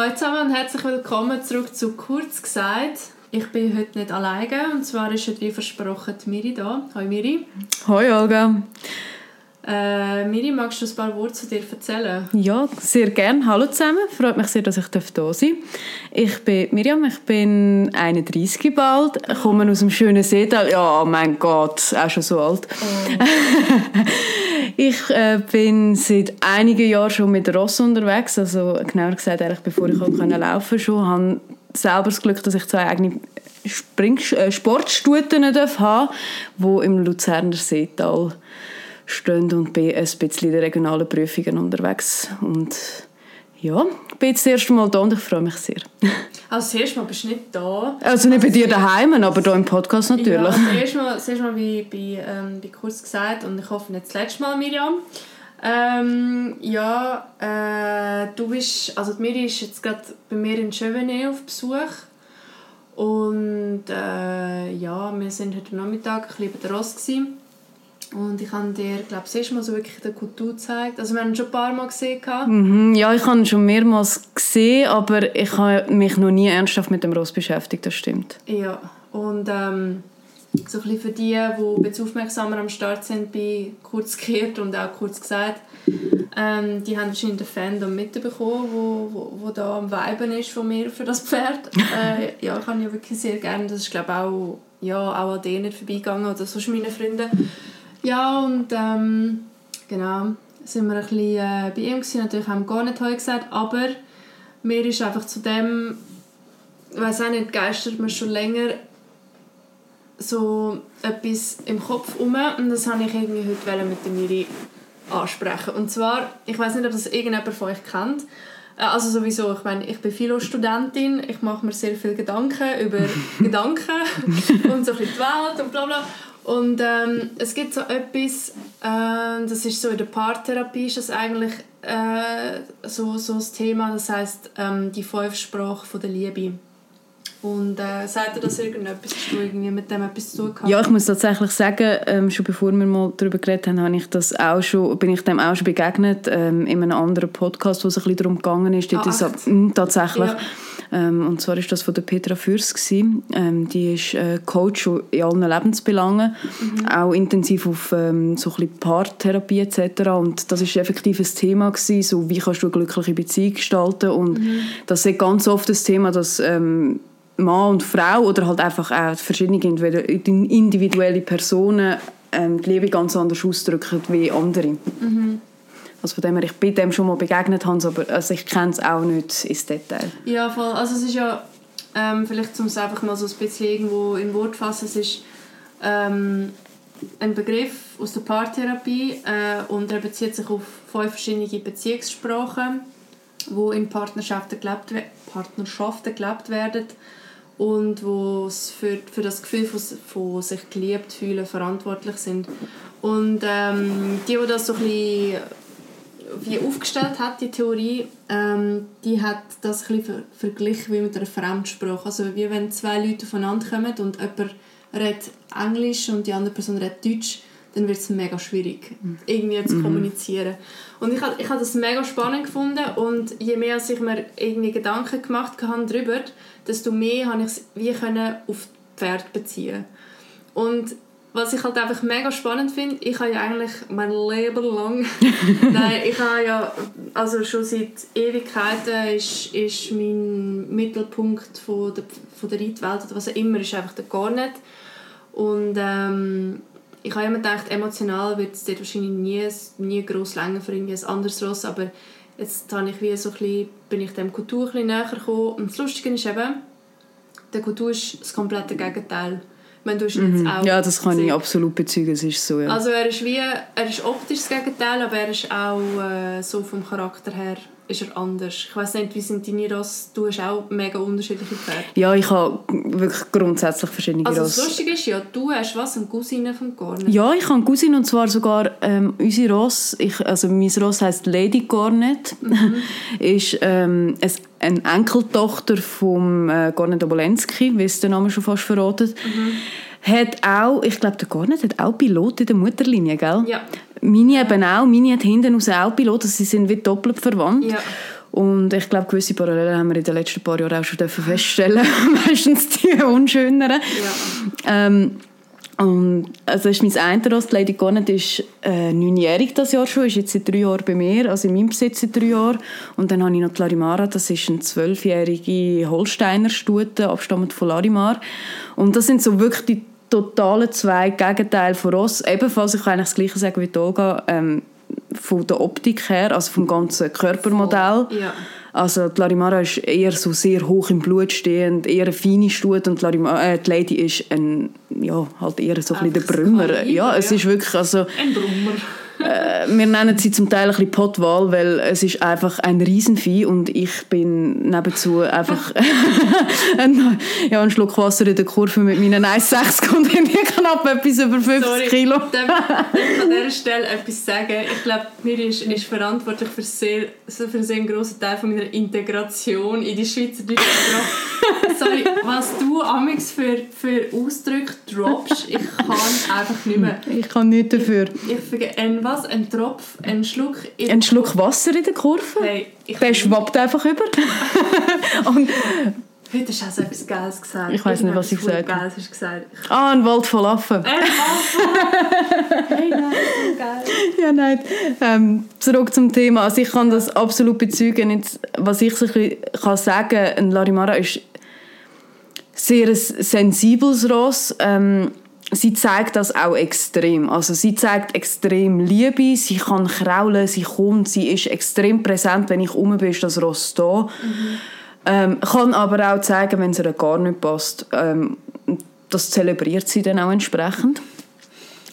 Hallo zusammen und herzlich willkommen zurück zu «Kurz gesagt». Ich bin heute nicht alleine und zwar ist heute wie versprochen die Miri da. Hallo Miri. Hallo Olga. Äh, Miri, magst du ein paar Worte zu dir erzählen? Ja, sehr gerne. Hallo zusammen. Freut mich sehr, dass ich da sein darf. Ich bin Miriam, ich bin 31 bald, komme aus dem schönen Seetal. Ja, mein Gott, auch schon so alt. Oh. ich äh, bin seit einigen Jahren schon mit Ross unterwegs, also genauer gesagt, eigentlich bevor ich auch laufen konnte, schon. Habe selber das Glück, dass ich zwei eigene Spring äh, Sportstuten haben die im Luzerner Seetal stehen und bin ein bisschen in den regionalen Prüfungen unterwegs. Und ja, ich bin jetzt das erste Mal da und ich freue mich sehr. Also das erste Mal bist du nicht da. Also nicht bei dir daheim, aber hier im Podcast natürlich. Ja, das erste Mal, das erste Mal wie, bei, ähm, bei kurz gesagt und ich hoffe nicht das letzte Mal, Miriam. Ähm, ja, äh, du bist, also Miri ist jetzt gerade bei mir in Chevenet auf Besuch und äh, ja, wir sind heute Nachmittag ein bisschen bei der Ross gewesen. Und ich habe dir, glaube ich, das erste Mal so wirklich den Kultur gezeigt. Also wir haben ihn schon ein paar Mal gesehen. Mhm, ja, ich habe ihn schon mehrmals gesehen, aber ich habe mich noch nie ernsthaft mit dem Ross beschäftigt, das stimmt. Ja, und ähm, so ein bisschen für die, die jetzt aufmerksamer am Start sind bei «Kurz gehört» und auch «Kurz gesagt», ähm, die haben wahrscheinlich den Fandom mitbekommen, wo, wo, wo da am Weiben ist von mir für das Pferd. äh, ja, ich habe ja wirklich sehr gerne, das ist glaube ich auch, ja, auch an denen vorbeigegangen oder sonst meine Freunde. Ja, und ähm, genau, sind wir ein bisschen äh, bei ihm gewesen. Natürlich haben wir gar nicht heute gesagt, aber mir ist einfach zu dem, ich weiß auch nicht, geistert mir schon länger so etwas im Kopf um und das habe ich irgendwie heute mit der Miri ansprechen. Und zwar, ich weiß nicht, ob das irgendjemand von euch kennt, äh, also sowieso, ich meine, ich bin Philo-Studentin, ich mache mir sehr viel Gedanken über Gedanken und so ein bisschen die Welt und bla bla. Und ähm, es gibt so etwas, äh, das ist so in der Paartherapie, ist das eigentlich äh, so, so das Thema, das heißt ähm, die fünf Sprachen der Liebe. Und äh, sagt er das irgendetwas? Hast du irgendwie mit dem etwas zu tun gehabt? Ja, ich muss tatsächlich sagen, ähm, schon bevor wir mal darüber geredet haben, habe ich das auch schon, bin ich dem auch schon begegnet, ähm, in einem anderen Podcast, wo es ein bisschen darum gegangen ist. Ah, ist mh, hm, tatsächlich. Ja. Ähm, und zwar ist das von der Petra Fürst Ähm, die ist äh, Coach in allen Lebensbelangen, mhm. auch intensiv auf ähm, so ein bisschen Paartherapie etc. Und das ist effektiv ein Thema gewesen, so wie kannst du eine glückliche Beziehung gestalten und mhm. das ist ganz oft das Thema, dass ähm, Mann und Frau oder halt einfach auch verschiedene individuelle Personen ähm, die Liebe ganz anders ausdrücken wie andere. Mhm. Also von dem her, ich bin dem schon mal begegnet, Hans, aber also ich kenne es auch nicht ins Detail. Ja, voll. Also es ist ja, ähm, vielleicht um es einfach mal so ein bisschen irgendwo in Wort fassen, es ist ähm, ein Begriff aus der Paartherapie äh, und er bezieht sich auf fünf verschiedene Beziehungssprachen, die in Partnerschaften gelebt, Partnerschaften gelebt werden und wo für, für das Gefühl von, von sich geliebt fühlen verantwortlich sind. Und ähm, die, die das so ein bisschen wie aufgestellt hat, die Theorie, ähm, die hat das ein bisschen verglichen wie mit einer Fremdsprache. Also wie wenn zwei Leute voneinander kommen und jemand redet Englisch und die andere Person redet Deutsch, dann wird es mega schwierig, irgendwie zu mhm. kommunizieren. Und ich habe ich hab das mega spannend gefunden und je mehr ich mir irgendwie Gedanken gemacht habe darüber, desto mehr habe ich es wie können auf Pferd beziehen. Und was ich halt einfach mega spannend finde, ich habe ja eigentlich mein Leben lang, nein, ich habe ja, also schon seit Ewigkeiten ist, ist mein Mittelpunkt von der, von der Reitwelt oder was auch immer, ist einfach der Garnet. Und ähm, ich habe immer gedacht, emotional wird es dort wahrscheinlich nie, nie gross länger für irgendwie ein anderes Ross, aber jetzt habe ich wie so ein bisschen, bin ich dem Kultur ein bisschen näher gekommen. Und das Lustige ist eben, der Kultur ist das komplette Gegenteil. Meine, du mhm. auch ja, das kann gesehen. ich absolut bezeugen, es ist so, ja. Also er ist wie, er ist optisch das Gegenteil, aber er ist auch äh, so vom Charakter her ist er anders. Ich weiß nicht, wie sind deine Rassen? Du hast auch mega unterschiedliche Pferde. Ja, ich habe wirklich grundsätzlich verschiedene also Rassen. Also das Lustige ist ja, du hast was, eine Cousine von Garnet? Ja, ich habe eine Cousine und zwar sogar ähm, unsere Ross, ich, also mein Ross heisst Lady Garnet, mhm. ist ähm, eine Enkeltochter von äh, Garnet Obolensky, wie es der Name schon fast verratet. Mhm hat auch, ich glaube, der Garnet hat auch Pilot in der Mutterlinie, gell? Ja. Meine eben auch. Meine hat hinten aus auch Pilot, also sie sind wie doppelt verwandt. Ja. Und ich glaube, gewisse Parallelen haben wir in den letzten paar Jahren auch schon feststellen Meistens die unschöneren. Ja. Ähm, und also ist mein eine Ross, Lady Garnet, ist äh, neunjährig das Jahr schon, ist jetzt seit drei Jahren bei mir, also in meinem Besitz seit drei Jahren. Und dann habe ich noch die Larimara, das ist eine zwölfjährige Holsteiner Stute, abstammend von Larimar. Und das sind so wirklich die totalen zwei Gegenteile von Ross. Ebenfalls, ich kann eigentlich das Gleiche sagen wie Olga, ähm, von der Optik her, also vom ganzen Körpermodell. Ja. Also die Larimara ist eher so sehr hoch im Blut stehend, eher eine feine Stute und die, Larimara, äh, die Lady ist ein, ja, halt eher so ein bisschen der Brümmer. Ja, es ja. ist wirklich also... Ein Brummer äh, wir nennen sie zum Teil ein bisschen Potwal, weil es ist einfach ein Riesenvieh und ich bin nebenzu einfach ein, ja, ein Schluck Wasser in der Kurve mit meinen 1,6 und ich knapp etwas über 50 Sorry, Kilo. Darf ich an dieser Stelle etwas sagen? Ich glaube, mir ist, ist verantwortlich für, sehr, für einen sehr grossen Teil von meiner Integration in die Schweizerdeutsche Sprache. Sorry, was du amix für, für Ausdrücke droppst, ich kann einfach nicht mehr. Ich kann nichts dafür. Ich, ich, ein was? Ein Tropf, ein Schluck... ein Schluck Wasser in der Kurve? Hey, Der schwappt einfach über. und Heute hast du auch so etwas Geiles gesagt. Ich weiß nicht, was ich gesagt habe. Geiles gesagt. Ah, ein Wald voll Affen. Ein Wald Hey, nein, so geil. Ja, nein. Ähm, zurück zum Thema. Also ich kann das absolut bezeugen. Jetzt, was ich so ein kann sagen ein Larimara ist sehr ein sensibles Ross. Ähm, sie zeigt das auch extrem. Also sie zeigt extrem Liebe, sie kann kraulen, sie kommt, sie ist extrem präsent, wenn ich um bin, ist das Ross da. Mhm. Ähm, kann aber auch zeigen, wenn es ihr gar nicht passt. Ähm, das zelebriert sie dann auch entsprechend.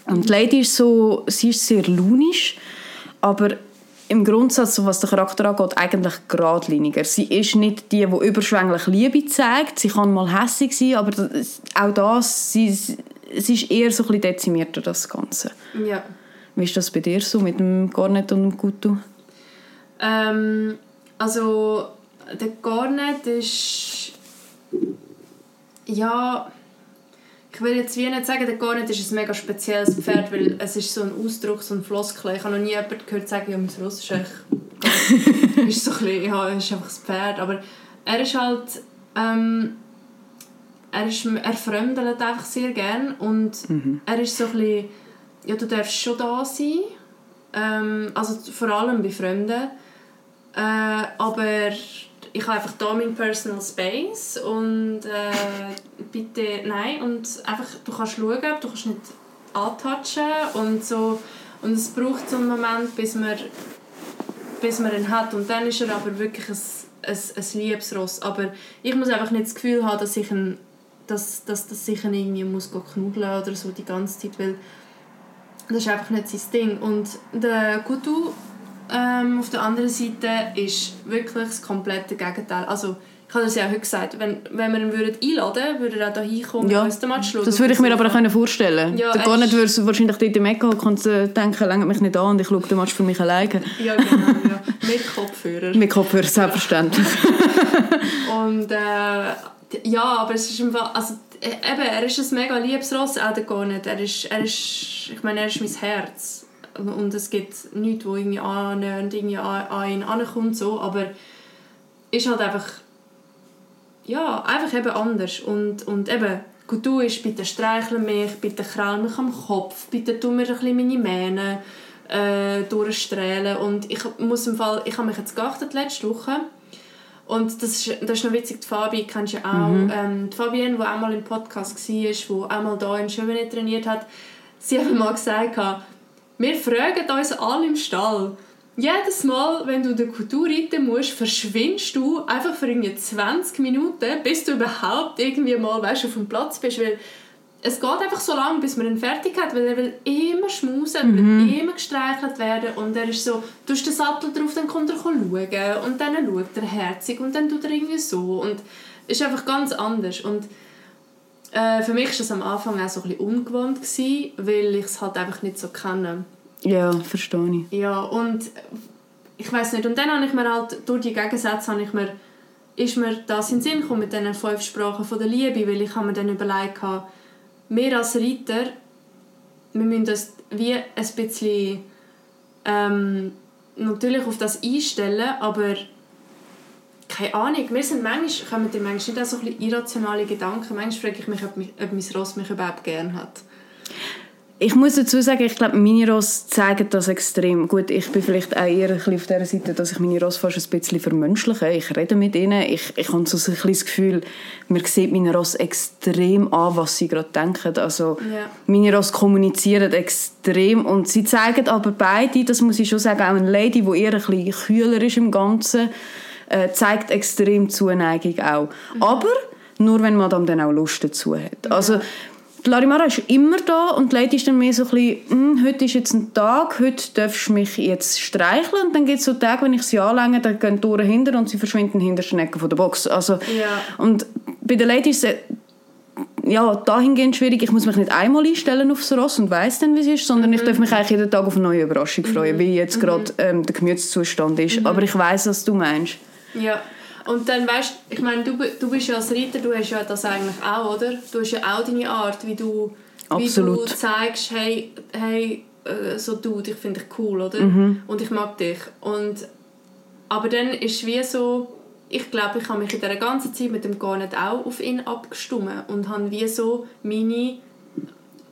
Und die Lady ist so, sie ist sehr launisch, aber im Grundsatz, was den Charakter angeht, eigentlich geradliniger. Sie ist nicht die, die überschwänglich Liebe zeigt. Sie kann mal hässlich sein, aber das, auch das, sie, es ist eher so ein bisschen dezimierter, das Ganze. Ja. Wie ist das bei dir so mit dem Garnet und dem Kutu? Ähm, also der Garnet ist ja ich will jetzt wie nicht sagen, der Garnet ist ein mega spezielles Pferd, weil es ist so ein Ausdruck, so ein Floskel. Ich habe noch nie jemanden gehört sagen, ja, mein Ross ist echt ist so ein bisschen, ja, ist einfach das Pferd. Aber er ist halt, ähm, er, ist, er fremdelt einfach sehr gern und mhm. er ist so ein bisschen, ja, du darfst schon da sein, ähm, also vor allem bei Fremden, äh, aber ich habe einfach da meinen Personal Space und äh, bitte, nein, und einfach, du kannst schauen, du kannst nicht antatschen und so, und es braucht so einen Moment, bis man, bis man ihn hat. Und dann ist er aber wirklich ein, ein, ein Liebesross, aber ich muss einfach nicht das Gefühl haben, dass ich ihn, dass, dass, ich ihn irgendwie muss knuddeln oder so die ganze Zeit, weil das ist einfach nicht sein Ding und der Kutu ähm, auf der anderen Seite ist wirklich das komplette Gegenteil. Also, ich habe das ja heute gesagt, wenn, wenn wir ihn würden einladen würden, würde er auch hier kommen ja, und den Match schauen. Das würde ich mir aber auch vorstellen ja, Der Garnet würde wahrscheinlich dort im Ecken und denken, längert mich nicht an und ich schaue den Match für mich alleine. Ja, genau. Ja. Mit Kopfhörer. Mit Kopfhörer, selbstverständlich. und äh, ja, aber es ist einfach, also äh, eben, er ist ein mega liebes Ross. Er ist, er ist, ich meine, er ist mein Herz. Und es gibt nichts, wo irgendwie annähernd irgendwie an ihn ankommt, so, aber ist halt einfach ja, einfach eben anders. Und, und eben, gut, du ist, bitte streichle mich, bitte kraul mich am Kopf, bitte tu mir ein bisschen meine Mähne äh, durchstrahlen. Und ich muss im Fall, ich habe mich jetzt geachtet letzte Woche und das ist, das ist noch witzig, die Fabi kennst du auch, mhm. ähm, die Fabienne, die auch mal im Podcast war, die auch mal hier in Schöne trainiert hat, sie hat mal gesagt, wir fragen uns alle im Stall. Jedes Mal, wenn du den Kultur reiten musst, verschwindest du einfach für irgendwie 20 Minuten, bis du überhaupt irgendwie mal weißt, auf dem Platz bist. Weil es geht einfach so lange, bis man ihn fertig hat, weil er will immer schmusen, mhm. will immer gestreichelt werden und er ist so, du hast den Sattel drauf, dann kommt er schauen und dann schaut er herzig und dann tut er irgendwie so und es ist einfach ganz anders und äh, für mich war das am Anfang auch so ein bisschen ungewohnt, gewesen, weil ich es halt einfach nicht so kenne. Ja, verstehe ich. Ja, und ich weiß nicht. Und dann habe ich mir halt, durch die Gegensätze habe ich mir, ist mir das in den Sinn gekommen mit diesen fünf Sprachen von der Liebe, weil ich habe mir dann überlegt, wir als Reiter, wir müssen das wie ein bisschen ähm, natürlich auf das einstellen, aber keine Ahnung, wir sind manchmal, kommen dir manchmal nicht auch so ein irrationale Gedanken. Manchmal frage ich mich, ob, mich, ob mein Ross mich überhaupt gerne hat. Ich muss dazu sagen, ich glaube, meine Ross zeigen das extrem. Gut, ich bin vielleicht auch eher ein bisschen auf der Seite, dass ich meine Ross fast ein bisschen vermenschliche. Ich rede mit ihnen. Ich, ich habe so ein bisschen das Gefühl, man sieht meine Ross extrem an, was sie gerade denken. Also, ja. meine Ross kommunizieren extrem und sie zeigen aber beide, das muss ich schon sagen, auch eine Lady, die eher ein bisschen kühler ist im Ganzen, äh, zeigt extrem Zuneigung auch. Mhm. Aber nur, wenn man dann auch Lust dazu hat. Also, die Larimara ist immer da und die Leute ist dann mehr so ein bisschen, hm, heute ist jetzt ein Tag, heute darfst du mich jetzt streicheln und dann gibt es so Tage, wenn ich sie anlänge, dann gehen die Ohren hinter und sie verschwinden hinter den Ecken von der Box. Also, ja. Und bei den Ladies ist es ja, dahingehend schwierig. Ich muss mich nicht einmal einstellen aufs Ross und weiss dann, wie es ist, sondern mhm. ich darf mich eigentlich jeden Tag auf eine neue Überraschung freuen, mhm. wie jetzt mhm. gerade ähm, der Gemütszustand ist. Mhm. Aber ich weiß, was du meinst. Ja. Und dann weißt ich meine, du, du bist ja als Reiter, du hast ja das eigentlich auch, oder? Du hast ja auch deine Art, wie du, wie du zeigst, hey, hey äh, so du, ich finde dich cool, oder? Mhm. Und ich mag dich. Und, aber dann ist es wie so, ich glaube, ich habe mich in dieser ganzen Zeit mit dem gar nicht auch auf ihn abgestimmt und habe wie so meine,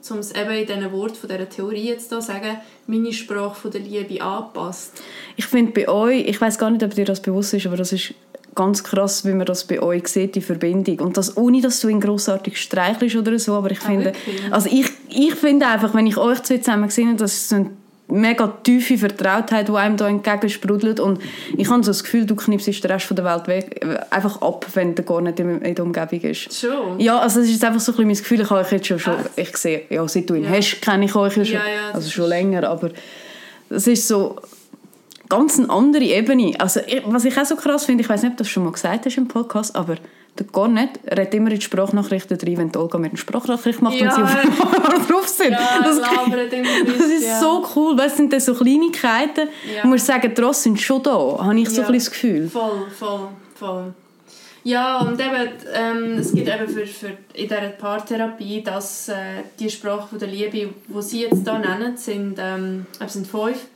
um es eben in diesen Worten von dieser Theorie jetzt da sagen, meine Sprache von der Liebe angepasst. Ich finde bei euch, ich weiß gar nicht, ob dir das bewusst ist, aber das ist ganz krass, wie man das bei euch sieht, die Verbindung. Und das ohne, dass du ihn grossartig streichelst oder so, aber ich ah, finde, also ich, ich finde einfach, wenn ich euch zwei zusammen sehe, das ist so eine mega tiefe Vertrautheit, die einem da entgegensprudelt und ich habe so das Gefühl, du knippst den Rest von der Welt weg, einfach ab, wenn der gar nicht in der Umgebung ist. Schon? Ja, also das ist einfach so ein bisschen mein Gefühl, ich habe euch jetzt schon, schon ich sehe, ja, seit du ihn ja. hast, kenne ich euch ja schon, ja, ja, also schon länger, aber es ist so, ganz eine andere Ebene. Also, was ich auch so krass finde, ich weiß nicht, ob du das schon mal gesagt hast im Podcast, aber der Garnet redet immer in die Sprachnachrichten rein, wenn die Olga mir eine Sprachnachricht macht ja. und sie auf drauf sind. Ja, das, das ist ja. so cool. Was sind das so Kleinigkeiten? Ja. Ich muss sagen, die Ross sind schon da, habe ich so ein das Gefühl. Voll, voll, voll. Ja, und eben, ähm, es gibt eben für, für in dieser Paartherapie, dass äh, die Sprache der Liebe, die sie jetzt hier nennen, sind, ähm, sind fünf.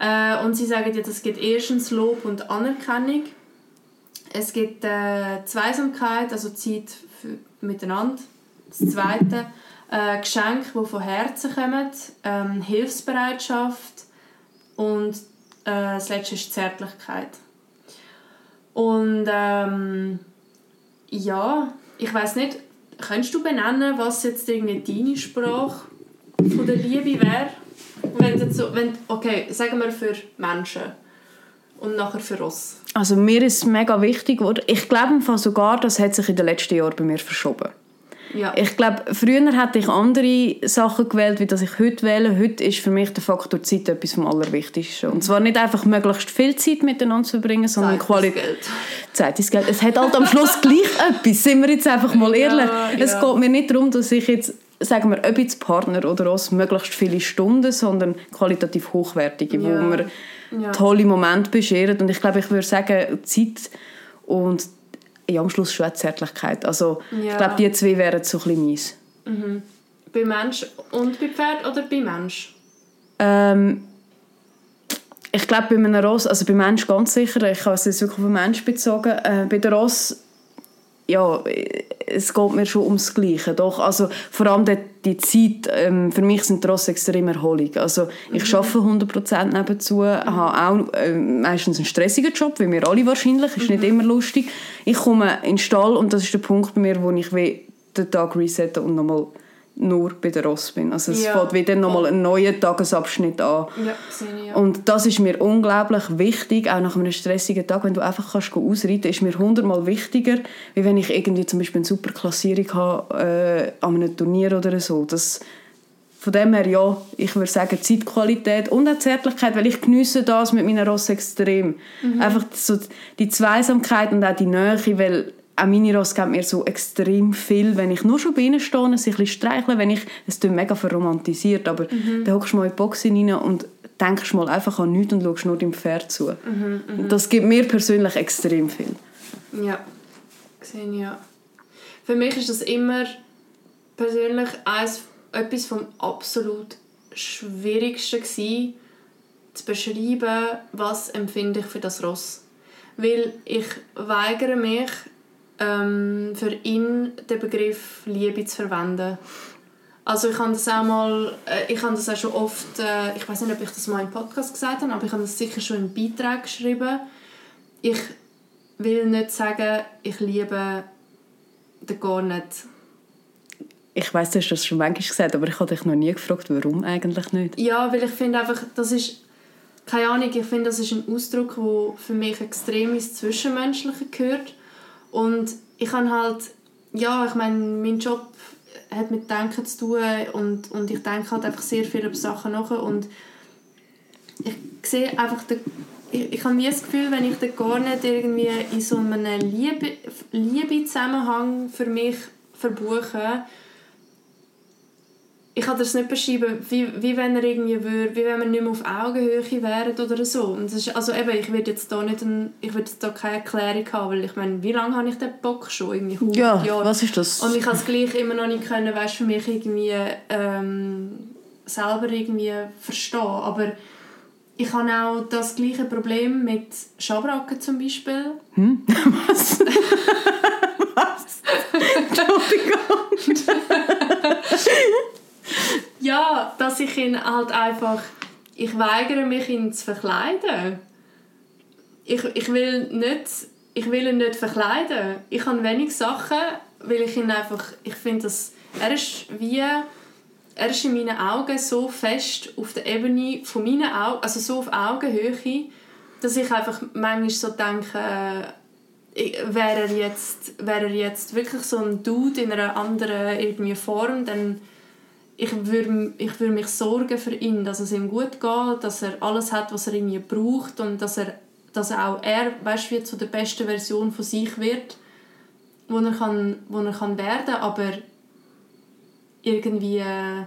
Äh, und sie sagen jetzt, es gibt erstens Lob und Anerkennung. Es gibt äh, Zweisamkeit, also Zeit für, miteinander. Das zweite, äh, Geschenke, die von Herzen kommen. Ähm, Hilfsbereitschaft. Und äh, das letzte ist Zärtlichkeit. Und ähm, ja, ich weiß nicht, könntest du benennen, was jetzt irgendwie deine Sprache von der Liebe wäre? Wenn so, wenn, okay, sagen wir für Menschen und nachher für uns. Also mir ist es mega wichtig geworden. Ich glaube sogar, das hat sich in den letzten Jahren bei mir verschoben. Ja. Ich glaube, früher hätte ich andere Sachen gewählt, wie das ich heute wähle. Heute ist für mich der Faktor Zeit etwas vom Allerwichtigsten. Und zwar nicht einfach möglichst viel Zeit miteinander zu verbringen, sondern Qualität. Zeit ist Geld. Es hat halt am Schluss gleich etwas. Sind wir jetzt einfach mal ehrlich. Ja, es ja. geht mir nicht darum, dass ich jetzt sagen wir, ob jetzt Partner oder uns möglichst viele Stunden, sondern qualitativ hochwertige, ja. wo wir ja. tolle Momente bescheren. Und ich glaube, ich würde sagen, Zeit und ja, am Schluss schon Zärtlichkeit. Also ja. ich glaube, die zwei wären so ein bisschen meins. Mhm. Bei Mensch und bei Pferd oder bei Mensch? Ähm, ich glaube, bei einem Ross, also bei Mensch ganz sicher, ich habe es jetzt wirklich auf den Mensch bezogen, äh, bei der Ross ja, es geht mir schon ums Gleiche. Doch, also vor allem die, die Zeit, ähm, für mich sind Ross extrem Erholung. Also ich mhm. arbeite 100% nebenzu, mhm. habe auch äh, meistens einen stressigen Job, wie wir alle wahrscheinlich, ist mhm. nicht immer lustig. Ich komme in den Stall und das ist der Punkt bei mir, wo ich den Tag resette und nochmal nur bei der Ross bin. Also es ja. fängt wieder nochmal ein neuer Tagesabschnitt an. Ja, ich, ja. Und das ist mir unglaublich wichtig, auch nach einem stressigen Tag, wenn du einfach kannst ausreiten kannst, ist mir hundertmal wichtiger, wie wenn ich irgendwie zum Beispiel eine super Klassierung habe äh, an einem Turnier oder so. Das, von dem her ja, ich würde sagen Zeitqualität und auch Zärtlichkeit, weil ich genieße das mit meiner Ross extrem. Mhm. Einfach so die Zweisamkeit und auch die Nähe, weil auch meine Ross geben mir so extrem viel, wenn ich nur schon bei ihnen stehe, sie ein bisschen streichle, wenn ich, es klingt mega verromantisiert, aber mhm. dann hockst du mal in die Box rein und denkst mal einfach an nichts und schaust nur dem Pferd zu. Mhm, mh. Das gibt mir persönlich extrem viel. Ja, gesehen, ja. Für mich ist das immer persönlich eines, etwas vom absolut Schwierigsten gewesen, zu beschreiben, was empfinde ich für das Ross weil ich weigere mich, ähm, für ihn den Begriff Liebe zu verwenden. Also ich habe das auch mal, äh, ich habe das auch schon oft, äh, ich weiß nicht, ob ich das mal im Podcast gesagt habe, aber ich habe das sicher schon in Beitrag geschrieben. Ich will nicht sagen, ich liebe den gar nicht. Ich weiß, du hast das schon manchmal gesagt, aber ich habe dich noch nie gefragt, warum eigentlich nicht. Ja, weil ich finde einfach, das ist, keine Ahnung, ich finde, das ist ein Ausdruck, der für mich extrem ins Zwischenmenschliche gehört. Und ich habe halt, ja, ich meine, mein Job hat mit Denken zu tun und, und ich denke halt einfach sehr viel über Sachen nach. Und ich sehe einfach, den, ich, ich habe nie das Gefühl, wenn ich den gar nicht irgendwie in so einem Liebe, Liebe-Zusammenhang für mich verbuche, ich kann das nicht beschreiben, wie, wie wenn er irgendwie würde, wie wenn wir nicht mehr auf Augenhöhe wären oder so. Und das ist, also eben, ich würde jetzt da nicht ein, ich würde jetzt da keine Erklärung haben, weil ich meine, wie lange habe ich den Bock schon? Irgendwie 100 ja, Jahre. was ist das? Und ich habe es gleich immer noch nicht können, weißt, für mich irgendwie ähm, selber irgendwie verstehen. Aber ich habe auch das gleiche Problem mit Schabracken zum Beispiel. Hm? Was? was? Entschuldigung. ja, dass ich ihn halt einfach... Ich weigere mich, ihn zu verkleiden. Ich, ich will nicht... Ich will ihn nicht verkleiden. Ich habe wenig Sachen, weil ich ihn einfach... Ich finde, dass... Er ist wie... Er ist in meinen Augen so fest auf der Ebene von meinen Augen, also so auf Augenhöhe, dass ich einfach manchmal so denke, wäre er jetzt, wäre er jetzt wirklich so ein Dude in einer anderen irgendwie Form, dann ich würde, ich würde mich sorgen für ihn, dass es ihm gut geht, dass er alles hat, was er irgendwie braucht und dass er, dass auch er, weißt, wie zu der besten Version von sich wird, wo er kann, wo er kann werden, aber irgendwie äh,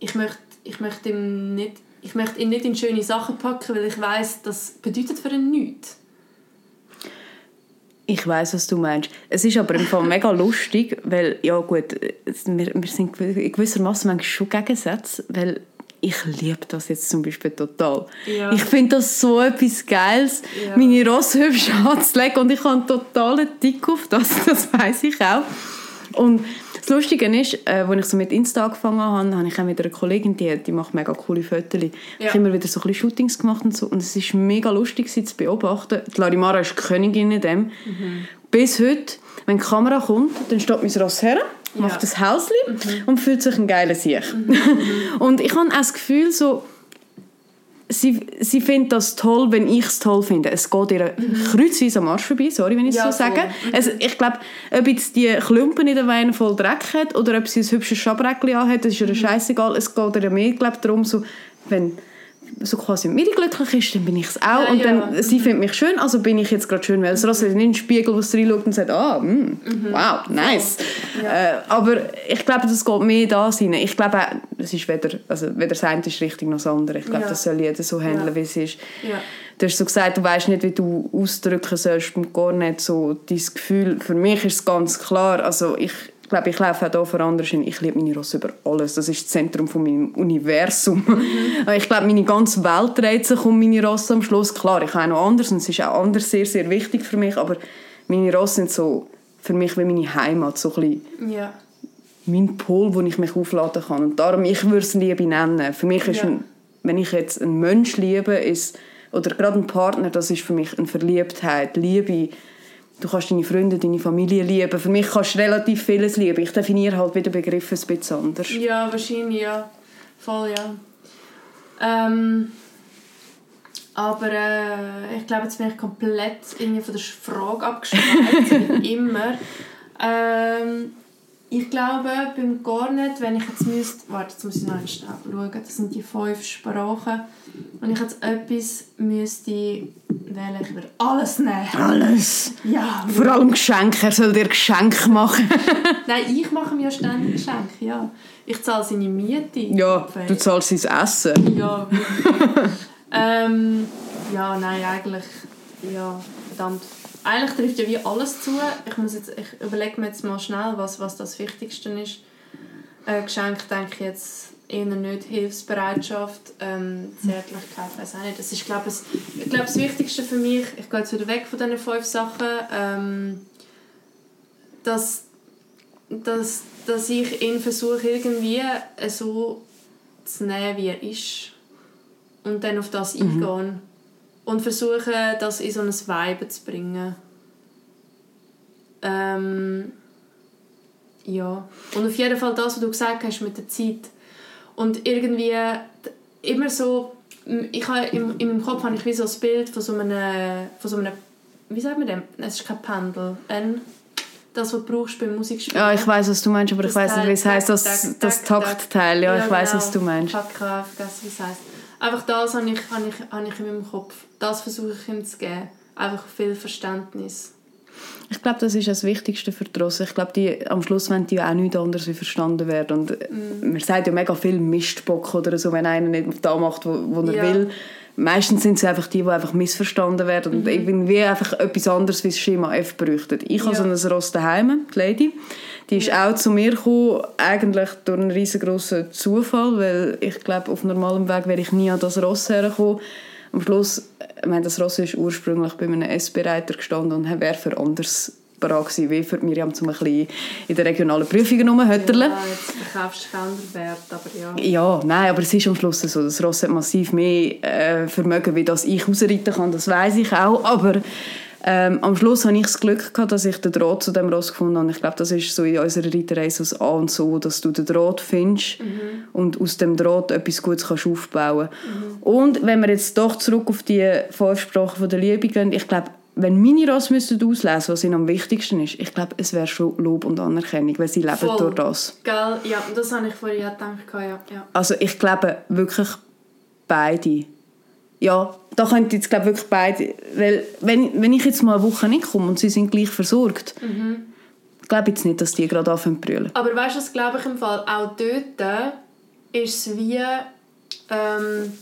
ich möchte, ich möchte ihm nicht ich möchte ihn nicht in schöne Sachen packen, weil ich weiß, das bedeutet für ihn nichts. Ich weiß, was du meinst. Es ist aber im Fall mega lustig, weil, ja gut, wir, wir sind in gewissermaßen manchmal schon Gegensätze, weil ich liebe das jetzt zum Beispiel total. Ja. Ich finde das so etwas Geiles, ja. meine Rosse hübsch anzulegen und ich habe einen totalen Tick auf das, das weiß ich auch. Und das Lustige ist, äh, als ich so mit Insta angefangen habe, habe ich auch mit einer Kollegin, die, die macht mega coole Fotos. Ja. Ich habe immer wieder so ein bisschen Shootings gemacht und so. Und es ist mega lustig, sie zu beobachten. Die Larimara ist die Königin in dem. Mhm. Bis heute, wenn die Kamera kommt, dann steht mein Ross her, macht ja. das Häuschen mhm. und fühlt sich ein geiler Sieg. Mhm. und ich habe auch das Gefühl, so, sie, sie findet das toll, wenn ich es toll finde. Es geht ihr mhm. kreuzweise am Arsch vorbei, sorry, wenn ich es ja, so sage. Mhm. Also, ich glaube, ob jetzt die Klumpen in der Weine voll Dreck hat oder ob sie ein hübsches Schabräckchen anhat, das ist ihr mhm. scheißegal. Es geht ihr mehr, glaube darum, so, wenn so quasi mit mir glücklich ist, dann bin ich es auch. Ja, und dann, ja. sie findet mich schön, also bin ich jetzt gerade schön, weil es rasselt in den Spiegel, wo sie reinschaut und sagt, ah, mh, mm, mhm. wow, nice. Ja. Äh, aber ich glaube, das geht mehr da rein. Ich glaube es ist weder, also weder das eine ist richtig noch das andere. Ich glaube, das soll jeder so handeln, wie es ist. Du hast so gesagt, du weißt nicht, wie du ausdrücken sollst, gar nicht so dein Gefühl. Für mich ist es ganz klar, also ich ich glaube, ich laufe auch hier vor anderen hin. Ich liebe meine Rosse über alles. Das ist das Zentrum von meinem Universum. Mhm. Ich glaube, meine ganze Welt dreht sich um meine Rosse am Schluss. Klar, ich habe auch noch anders und es ist auch anders sehr, sehr wichtig für mich, aber meine Rosse sind so für mich wie meine Heimat, so ein bisschen ja. mein Pol, wo ich mich aufladen kann. Und darum, ich würde es Liebe nennen. Für mich ist, ja. ein, wenn ich jetzt einen Mensch liebe, ist, oder gerade einen Partner, das ist für mich eine Verliebtheit, Liebe, Du kannst deine Freunde, deine Familie lieben. Für mich kannst du relativ vieles lieben. Ich definiere halt wieder Begriffe ein bisschen anders. Ja, wahrscheinlich, ja. Voll, ja. Ähm, aber äh, ich glaube, jetzt bin ich komplett irgendwie von der Frage abgeschweift, immer. Ähm, ich glaube, beim Garnet, wenn ich jetzt müsste... Warte, jetzt muss ich noch schauen. Das sind die fünf Sprachen. Wenn ich jetzt etwas müsste wählen, ich würde alles nehmen. Alles? Ja. Vor allem Geschenke. Er soll dir Geschenke machen. nein, ich mache mir ständig Geschenke, ja. Ich zahle seine Miete. Ja, du zahlst sein Essen. Ja, ähm, Ja, nein, eigentlich... Ja, verdammt eigentlich trifft ja wie alles zu. Ich, muss jetzt, ich überlege mir jetzt mal schnell, was, was das Wichtigste ist. Äh, Geschenk denke ich jetzt, eher nicht Hilfsbereitschaft, ähm, Zärtlichkeit, weiß auch nicht. Das ist, glaube ich, glaub, das Wichtigste für mich, ich gehe jetzt wieder weg von diesen fünf Sachen, ähm, dass, dass, dass ich ihn versuche, irgendwie so zu nehmen, wie er ist. Und dann auf das mhm. eingehen. Und versuche, das in so ein Vibe zu bringen. Ähm, ja. Und auf jeden Fall das, was du gesagt hast mit der Zeit. Und irgendwie immer so, ich habe, in, in meinem Kopf habe ich wie so ein Bild von so einem, von so einem wie sagt man dem? Es ist kein Pendel. Ein, das, was du brauchst beim Musikspielen. Ja, ich weiß, was du meinst, aber ich weiß nicht, wie es heißt, das, das, das Taktteil. Ja, ja, ich weiß, genau. was du meinst. Ich habe vergessen, wie es heißt. Einfach das habe ich, habe, ich, habe ich in meinem Kopf. Das versuche ich ihm zu geben. Einfach viel Verständnis. Ich glaube, das ist das Wichtigste für die Rosse. Ich glaube, die, am Schluss wollen die auch nichts anderes wie verstanden werden. Und mm. man sagt ja mega viel Mistbock oder so, wenn einer nicht da macht, wo, wo er ja. will meistens sind es einfach die, die einfach missverstanden werden und mhm. irgendwie einfach etwas anderes wie das Schema F bräuchten. Ich ja. habe so ein Ross daheim, die Lady. Die ist ja. auch zu mir gekommen, eigentlich durch einen riesengroßen Zufall, weil ich glaube, auf normalem Weg wäre ich nie an das Ross hergekommen. Am Schluss, ich meine, das Ross ist ursprünglich bei einem S-Bereiter gestanden und wäre für anders parat gewesen, wie für Miriam zum ein bisschen in den regionalen Prüfungen rumhötterle. Ja, jetzt verkaufst du Kelderwert, aber ja. Ja, nein, aber es ist am Schluss so, das Ross hat massiv mehr äh, Vermögen, wie das ich ausreiten kann, das weiß ich auch, aber ähm, am Schluss hatte ich das Glück, gehabt, dass ich den Draht zu dem Ross gefunden habe. Ich glaube, das ist so in unserer Reiterei so das A und so, dass du den Draht findest mhm. und aus dem Draht etwas Gutes kannst aufbauen kannst. Mhm. Und wenn wir jetzt doch zurück auf die fünf Sprachen der Liebe gehen, ich glaube, wenn meine Rasse müssten auslesen, was ihnen am wichtigsten ist, ich glaube, es wäre schon Lob und Anerkennung, weil sie leben Voll. durch das. Gell? Ja, das habe ich vorher gedacht. Ja, ja. Also ich glaube wirklich beide. Ja, da könnte jetzt glaube wirklich beide, weil wenn, wenn ich jetzt mal eine Woche nicht komme und sie sind gleich versorgt, mhm. glaube ich jetzt nicht, dass die gerade anfangen zu brüllen. Aber weißt du, was glaube ich im Fall auch dort ist es wie ähm,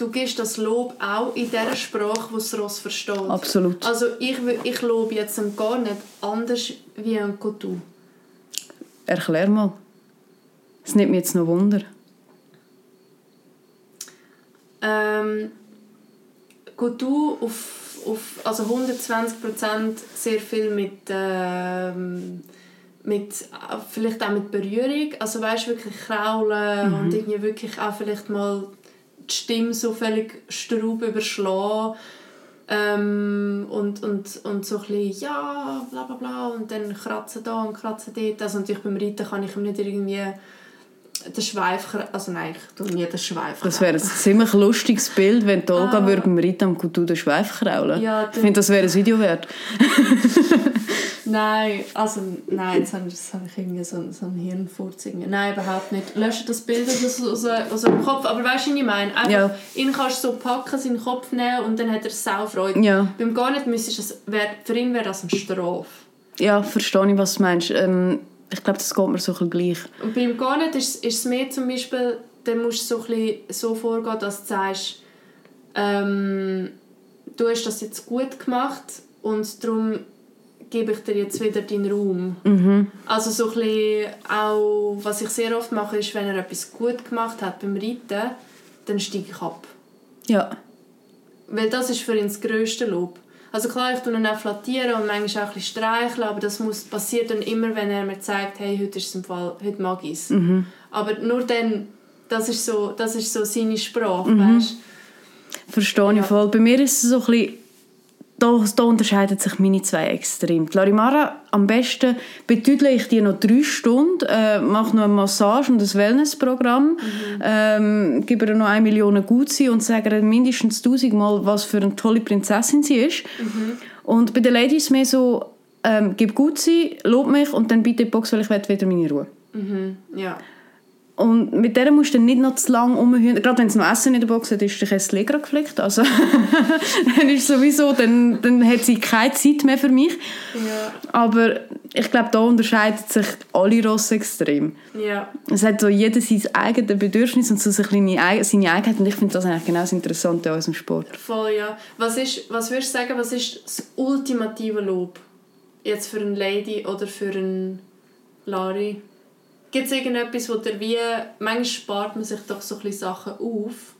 du gibst das Lob auch in der Sprache, die das Ross versteht. Absolut. Also ich, ich lobe jetzt gar nicht anders wie ein Coutu. Erklär mal. Es nimmt mich jetzt noch Wunder. Ähm, Coutu auf, auf also 120% sehr viel mit, ähm, mit vielleicht auch mit Berührung, also weißt wirklich kraulen mhm. und irgendwie wirklich auch vielleicht mal die Stimme so völlig straub überschlagen ähm, und, und, und so ein bisschen ja, bla bla bla und dann kratzen da und kratzen dort. Also natürlich beim Reiten kann ich ihm nicht irgendwie den Schweif, also nein, ich tue nie den Schweif Das wäre ein ziemlich lustiges Bild, wenn Olga ah. würde beim Reiten am Coutu den Schweif kraulen. Ja, ich finde, das wäre ein Video wert. nein, also nein, jetzt habe ich, jetzt habe ich irgendwie so, so einen Hirnfurz. Nein, überhaupt nicht. Lösche das Bild aus, aus, aus dem Kopf. Aber weißt du, was ich meine? Einfach, ja. ihn kannst du so packen, seinen Kopf nehmen und dann hat er Saufreude. Ja. Beim gar nicht müsstest das, für ihn wäre das eine Strafe. Ja, verstehe ich, was du meinst. Ähm, ich glaube, das geht mir so ein gleich. Und beim Garnet ist, ist es mehr zum Beispiel, dann musst du so, ein so vorgehen, dass du sagst, ähm, du hast das jetzt gut gemacht und darum gebe ich dir jetzt wieder deinen Raum. Mhm. Also so ein bisschen auch, was ich sehr oft mache, ist, wenn er etwas gut gemacht hat beim Reiten, dann steige ich ab. Ja. Weil das ist für ihn das grösste Lob. Also klar, ich tue ihn auch flattieren und manchmal auch ein bisschen streicheln, aber das muss, passiert dann immer, wenn er mir zeigt, hey, heute ist es im Fall, heute mag ich es. Mhm. Aber nur dann, das ist so, das ist so seine Sprache, mhm. weißt Verstehe ja. ich voll. Bei mir ist es so ein bisschen da, da unterscheiden sich meine zwei extrem. Die Larimara, am besten betüdle ich die noch drei Stunden, äh, mache noch eine Massage und ein Wellnessprogramm, mhm. ähm, gebe ihr noch eine Million Gutsein und sage ihr mindestens tausendmal, was für eine tolle Prinzessin sie ist. Mhm. Und bei den Ladies mehr so, ähm, gib Gutsein, lob mich und dann bitte die Box, weil ich wieder meine Ruhe. Mhm. Ja. Und mit der musst du dann nicht noch zu lange rumhören. Gerade wenn es noch Essen in der Box hat, ist der Kessel gerade geflickt. Also dann ist sowieso, dann, dann hat sie keine Zeit mehr für mich. Ja. Aber ich glaube, da unterscheiden sich alle Rosse extrem. Ja. Es hat so jeder sein eigenes Bedürfnis und so seine, seine Eigenheit. Und ich finde das eigentlich genau das Interessante an unserem Sport. Voll, ja. Was, ist, was würdest du sagen, was ist das ultimative Lob? Jetzt für eine Lady oder für einen Lari? Gibt es irgendetwas, wo der wie... Manchmal spart man sich doch so ein Sachen auf.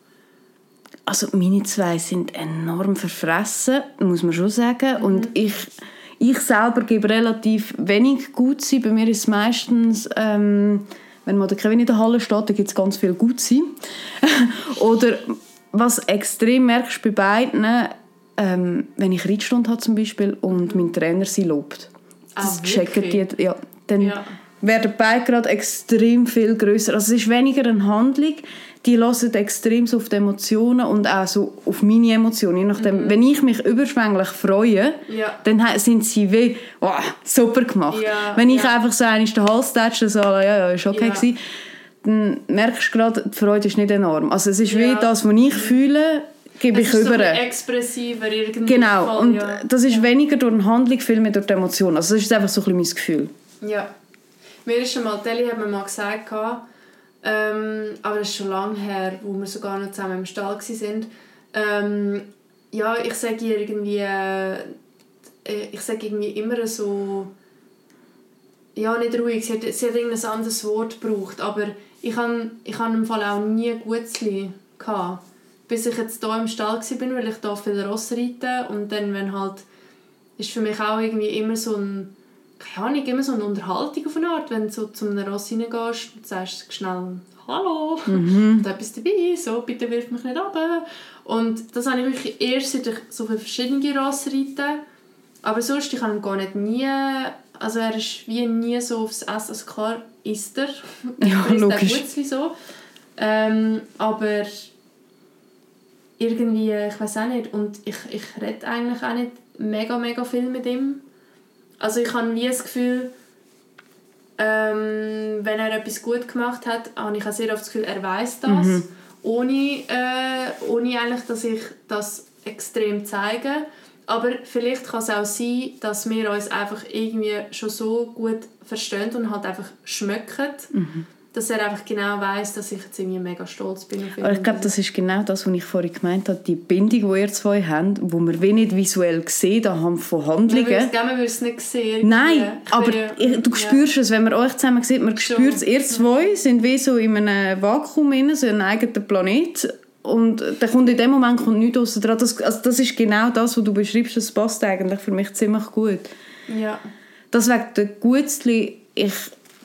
Also meine zwei sind enorm verfressen, muss man schon sagen. Mhm. Und ich, ich selber gebe relativ wenig Gutsein. Bei mir ist es meistens... Ähm, wenn der Kevin in der Halle steht, dann gibt es ganz viel Gutsein. Oder was extrem merkst bei beiden, ähm, wenn ich Reitstunde habe zum Beispiel und mein Trainer sie lobt. Das ah, checken die, ja, dann ja. Werden beide gerade extrem viel größer. Also es ist weniger eine Handlung, die hören extrem auf die Emotionen und auch so auf meine Emotionen. Je nachdem, mhm. Wenn ich mich überschwänglich freue, ja. dann sind sie wie oh, super gemacht. Ja, wenn ich einfach so einen den Hals tätsche, so, ja, ja, ist okay ja. dann merkst du gerade, die Freude ist nicht enorm. Also es ist wie das, was ich fühle, gebe ich über. So expressiver irgendwie. Genau, Fall, und ja. das ist weniger durch eine Handlung, viel mehr durch die Emotionen. Also das ist einfach so ein bisschen mein Gefühl. Ja. Mir ist schon mal, Telly hat mir mal gesagt, ähm, aber das ist schon lange her, wo wir sogar noch zusammen im Stall waren. Ähm, ja, ich sage irgendwie, äh, ich sage irgendwie immer so, ja, nicht ruhig, sie hat, sie hat irgendein anderes Wort gebraucht, aber ich habe ich im Fall auch nie Gutzli bis ich jetzt hier im Stall war, weil ich hier viel Ross reite und dann, wenn halt, ist für mich auch irgendwie immer so ein, keine Ahnung, immer so eine Unterhaltung auf eine Art, wenn du so zu einem Ross reingehst und sagst schnell «Hallo» mhm. und etwas dabei, so «Bitte wirf mich nicht ab». Und das habe ich wirklich erst seit ich so viele verschiedene Ross reite, aber sonst, ich habe ihn gar nicht nie, also er ist wie nie so aufs Essen, also klar isst er, ja, er logisch. so, ähm, aber irgendwie, ich weiß auch nicht, und ich, ich rede eigentlich auch nicht mega, mega viel mit ihm. Also ich habe wie das Gefühl, ähm, wenn er etwas gut gemacht hat, habe ich auch sehr oft das Gefühl, er weiß das, mhm. ohne, äh, ohne eigentlich, dass ich das extrem zeige. Aber vielleicht kann es auch sein, dass wir uns einfach irgendwie schon so gut verstehen und halt einfach schmecken. Mhm dass er einfach genau weiß, dass ich jetzt irgendwie mega stolz bin auf ihn. Aber ich glaube, das ist genau das, was ich vorhin gemeint habe, die Bindung, die ihr zwei habt, wo man wenig visuell sehen anhand von Handlungen. Man würde es nicht sehen. Nein, aber ich, du ja. spürst es, wenn man euch zusammen sieht, man spürt es, ihr zwei sind wie so in einem Vakuum, in so einem eigenen Planet und dann kommt in dem Moment kommt nichts dran. Das, also das ist genau das, was du beschreibst, das passt eigentlich für mich ziemlich gut. Ja. Das wegen der Gutzli, ich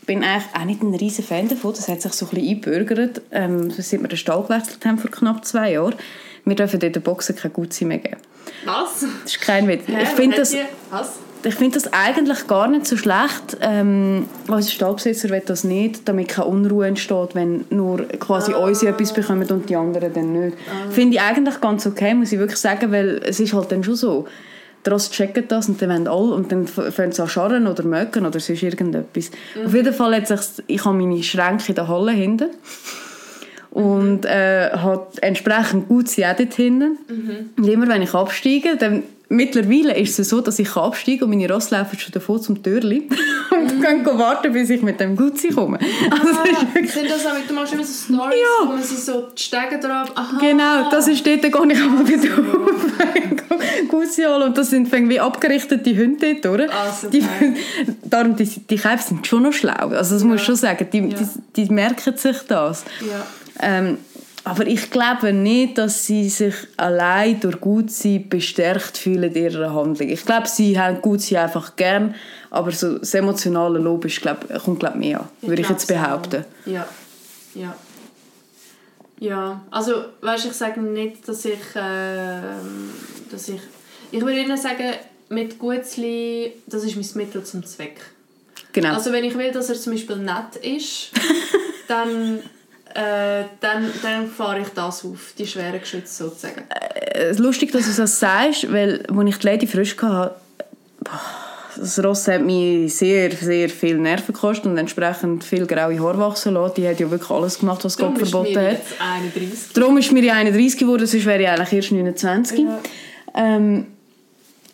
bin eigentlich auch nicht ein riesen Fan davon. Das hat sich so ein bisschen eingebürgert, ähm, seit wir den Stall gewechselt haben vor knapp zwei Jahren. Wir dürfen in der Boxen kein Gutsein mehr geben. Was? Das ist kein Witz. Ich finde das, ich finde das eigentlich gar nicht so schlecht. Ähm, unser Stallbesitzer will das nicht, damit keine Unruhe entsteht, wenn nur quasi ah. unsere etwas bekommen und die anderen dann nicht. Ah. Finde ich eigentlich ganz okay, muss ich wirklich sagen, weil es ist halt dann schon so daraus checken das und dann wollen alle und dann fangen sie an scharren oder mögen oder sonst irgendetwas. Mhm. Auf jeden Fall hat sich, ich habe meine Schränke in der Halle hinten und äh, hat entsprechend gut sie auch dort hinten. Mhm. Und immer wenn ich absteige, dann Mittlerweile ist es so, dass ich absteige und meine Ross laufen schon davor zum Türli und dann warten, bis ich mit dem Gutzi komme. Also ah, das wirklich... Sind das auch, du machst immer so Stories, ja. wo man sie so die Stege drauf... Aha. Genau, das ist dort, da gehe ich aber wieder auf Gutzi holen und das sind irgendwie abgerichtete Hunde dort, oder? Ah, die, darum, die, die Käfer sind schon noch schlau, also das ja. muss ich schon sagen, die, ja. die, die merken sich das. Ja. Ähm, aber ich glaube nicht, dass sie sich allein durch Gutsein bestärkt fühlen in ihrer Handlung. Ich glaube, sie haben Gutsein einfach gern, aber so das emotionale Lob ist, glaub, kommt glaube mehr an, würde ich jetzt behaupten. Ja, ja. Ja, also weißt, ich sage nicht, dass ich, äh, dass ich, ich würde Ihnen sagen, mit Gutzli, das ist mein Mittel zum Zweck. Genau. Also wenn ich will, dass er zum Beispiel nett ist, dann äh, dann, dann fahre ich das auf, die schweren Geschütze sozusagen. Äh, lustig, dass du das sagst, weil als ich die Lady frisch hatte, das Ross hat mir sehr, sehr viel Nerven gekostet und entsprechend viel graue Haare wachsen lassen. Die hat ja wirklich alles gemacht, was Gott verboten hat. Darum ist mir die 31 geworden, sonst wäre ich eigentlich erst 29. Ja. Ähm,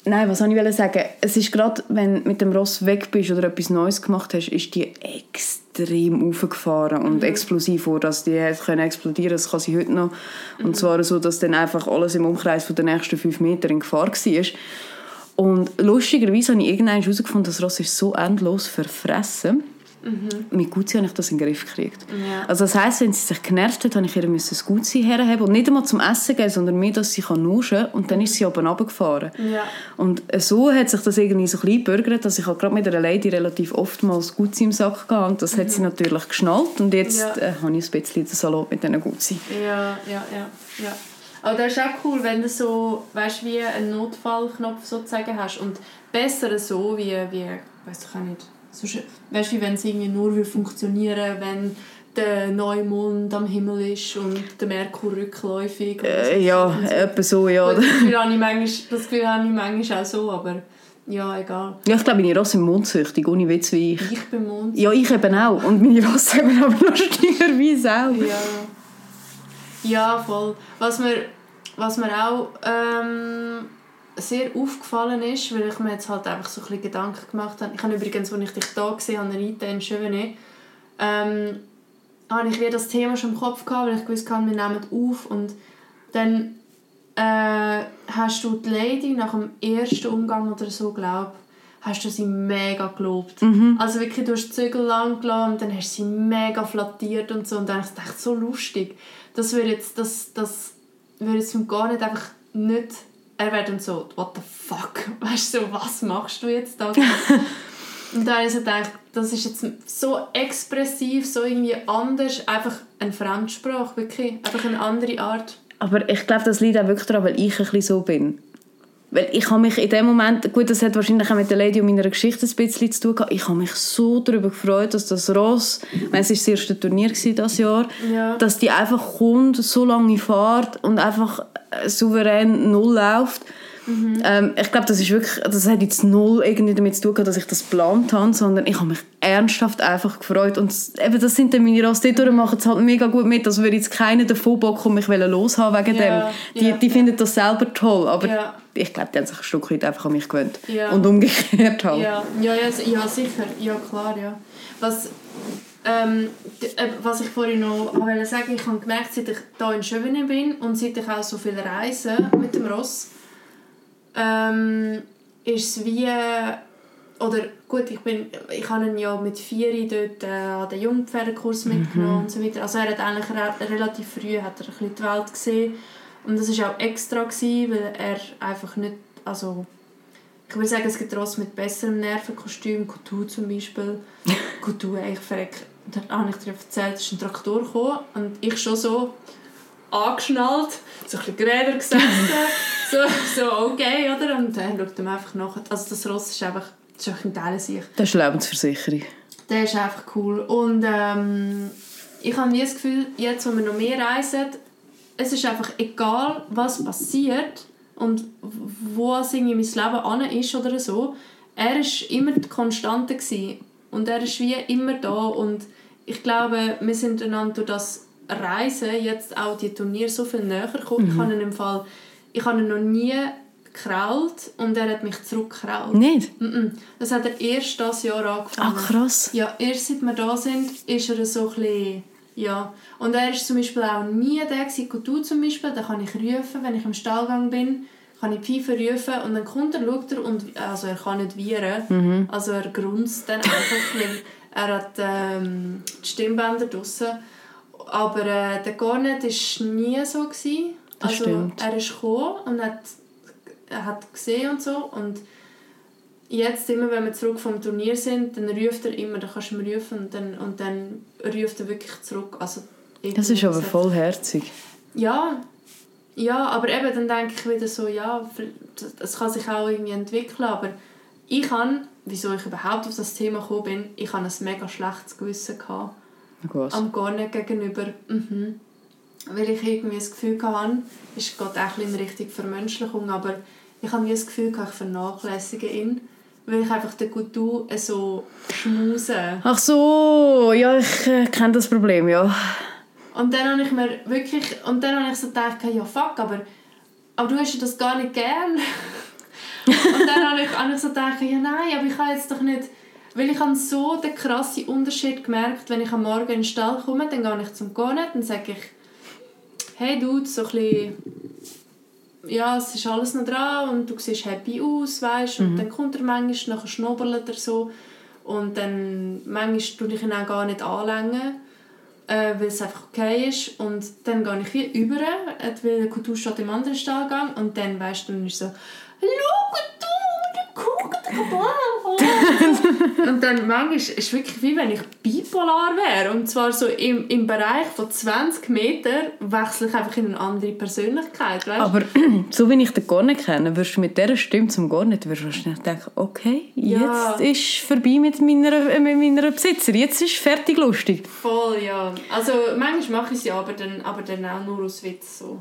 Nein, was wollte ich sagen? Es ist gerade, wenn du mit dem Ross weg bist oder etwas Neues gemacht hast, ist die extrem aufgefahren und mhm. explosiv vor, dass die können explodieren. Das kann sie heute noch. Mhm. Und zwar so, dass dann einfach alles im Umkreis von den nächsten fünf Metern in Gefahr war. Und lustigerweise habe ich irgendwann herausgefunden, das Ross ist so endlos verfressen, Mhm. Mit Gutzi habe ich das in den Griff gekriegt. Ja. Also das heisst, wenn sie sich genervt hat, habe ich ihr das Gutzi herhaben und nicht einmal zum Essen geben, sondern mehr, dass sie nuschen kann und dann ist sie oben runtergefahren. Ja. Und so hat sich das irgendwie so ein bisschen gebürgert, dass ich halt gerade mit einer Lady relativ oftmals Gutzi im Sack hatte und das mhm. hat sie natürlich geschnallt und jetzt ja. äh, habe ich ein bisschen den Salat mit diesen Gutzi. Ja, ja, ja, ja. Aber das ist auch cool, wenn du so, weißt, wie einen Notfallknopf sozusagen hast und besser so wie, wie weiß ich auch nicht, so, weißt du, wie wenn es irgendwie nur funktionieren wenn der Neumond am Himmel ist und der Merkur rückläufig. Äh, ja, so. etwa so, ja. Das Gefühl, habe ich manchmal, das Gefühl habe ich manchmal auch so, aber ja, egal. Ja, ich glaube, meine Rosse sind mondsüchtig, ohne Witz wie ich. Ich bin mondsüchtig. Ja, ich eben auch. Und meine Rosse haben aber noch steuerweise auch. Ja. ja, voll. Was mir, was mir auch... Ähm, sehr aufgefallen ist, weil ich mir jetzt halt einfach so ein bisschen Gedanken gemacht habe. Ich habe übrigens, als ich dich da gesehen habe, Rita in Chevenet, ähm, habe ich wieder das Thema schon im Kopf gehabt, weil ich gewusst habe, wir nehmen auf und dann äh, hast du die Lady nach dem ersten Umgang oder so, glaube hast du sie mega gelobt. Mhm. Also wirklich, du hast die Zügel lang gelassen und dann hast du sie mega flattiert und so und dann habe ich gedacht, so lustig. Das würde jetzt, das, das würde jetzt gar nicht einfach nicht er wäre dann so, what the fuck, weißt du, so, was machst du jetzt da? und da habe ich so gedacht, das ist jetzt so expressiv, so irgendwie anders, einfach ein Fremdsprache, wirklich, einfach eine andere Art. Aber ich glaube, das liegt auch wirklich daran, weil ich ein bisschen so bin. Weil ich habe mich in dem Moment, gut, das hat wahrscheinlich auch mit der Lady und meiner Geschichte ein bisschen zu tun gehabt, ich habe mich so darüber gefreut, dass das Ross, es war das erste Turnier dieses Jahr, ja. dass die einfach kommt, so lange fährt und einfach souverän null läuft. Mhm. Ähm, ich glaube, das ist wirklich, das hat jetzt null irgendwie damit zu tun, dass ich das geplant habe, sondern ich habe mich ernsthaft einfach gefreut und eben, das sind dann meine Rasse, die machen es halt mega gut mit, also würde jetzt keiner davon Bock und mich loshaben wegen ja, dem. Die, ja, die ja. finden das selber toll, aber ich glaube, die haben sich ein Stück weit einfach an mich gewöhnt und umgekehrt halt. Ja, ja, ja, ja sicher, ja klar, ja. Was, ähm, äh, was ich vorhin noch wollte sagen, ich habe gemerkt, seit ich hier in Schövenin bin und seit ich auch so viel reise mit dem Ross, ähm, ist es wie oder gut, ich, bin, ich habe ihn ja mit vier dort äh, an den Jungpferdekurs mhm. mitgenommen und so weiter. Also er hat eigentlich re relativ früh hat er ein bisschen die Welt gesehen und das war auch extra, gewesen, weil er einfach nicht, also ich würde sagen, es gibt Ross mit besserem Nervenkostüm, Couture zum Beispiel. Couture, ich verrecke dann habe ich dir erzählt, es ist ein Traktor gekommen und ich schon so angeschnallt, so ein bisschen geräder gesessen, so, so okay, oder? Und dann schaut er einfach nach. Also das Ross ist einfach, das ist einfach ein geiler Sicht. Das ist Lebensversicherung. Der ist einfach cool. Und ähm, ich habe das Gefühl, jetzt, wo wir noch mehr reisen, es ist einfach egal, was passiert und wo es irgendwie mein Leben an ist oder so, er war immer die Konstante. Gewesen. Und er ist wie immer da und ich glaube, wir sind einander durch das Reisen jetzt auch die Turnier so viel näher gekommen. Mhm. Ich habe ihn im Fall, ich habe ihn noch nie gekrault und er hat mich zurückgekrault. Nicht? Das hat er erst das Jahr angefangen. Ach krass. Ja, erst seit wir da sind, ist er so ein bisschen, ja. Und er ist zum Beispiel auch nie der gewesen, du zum Beispiel, da kann ich rufen, wenn ich im Stallgang bin kann ich Pfeife rufen und dann kommt er, schaut er und also er kann nicht viren, mhm. also er grunzt dann einfach, weil er hat ähm, die Stimmbänder draussen. Aber äh, der Garnet war nie so. Gewesen. Das also stimmt. er ist gekommen und hat, er hat gesehen und so und jetzt immer, wenn wir zurück vom Turnier sind, dann ruft er immer, dann kannst du mir rufen und dann, und dann ruft er wirklich zurück. Also, das ist aber vollherzig. Ja, ja, aber eben dann denke ich wieder so, ja, es kann sich auch irgendwie entwickeln, aber ich habe, wieso ich überhaupt auf das Thema gekommen bin, ich habe ein mega schlechtes Gewissen gehabt. Was? Am Garnet gegenüber. Mhm. Weil ich irgendwie das Gefühl hatte, es geht auch in Richtung Vermenschlichung, aber ich habe das Gefühl, ich vernachlässige ihn weil ich einfach den Coutu so schmuse. Ach so, ja, ich äh, kenne das Problem, ja. Und dann habe ich mir wirklich, und dann habe ich so gedacht, ja fuck, aber, aber du hast ja das gar nicht gern. und dann habe ich, habe ich so gedacht, ja nein, aber ich kann jetzt doch nicht, weil ich habe so den krassen Unterschied gemerkt, wenn ich am Morgen in den Stall komme, dann gehe ich zum Garnet, dann sage ich, hey Dude, so ein bisschen, ja, es ist alles noch dran und du siehst happy aus, weißt, und mhm. dann kommt er manchmal, nachher schnubbelt er so Und dann manchmal tue ich ihn auch gar nicht anlängen, äh, weil es einfach okay ist. Und dann gehe ich wie über, äh, weil der Kultur steht im anderen Stallgang und dann weißt du, dann ist so «Schau, du, guck, und dann manchmal ist es wirklich wie wenn ich bipolar wäre. Und zwar so im, im Bereich von 20 Metern wechsle ich einfach in eine andere Persönlichkeit. Weißt? Aber so wie ich den Gornet kenne, wirst du mit dieser Stimme zum Gornet wirst du wahrscheinlich denken, okay, jetzt ja. ist vorbei mit meiner, mit meiner Besitzer, jetzt ist fertig lustig. Voll, ja. Also manchmal mache ich es ja, aber dann, aber dann auch nur aus Witz so.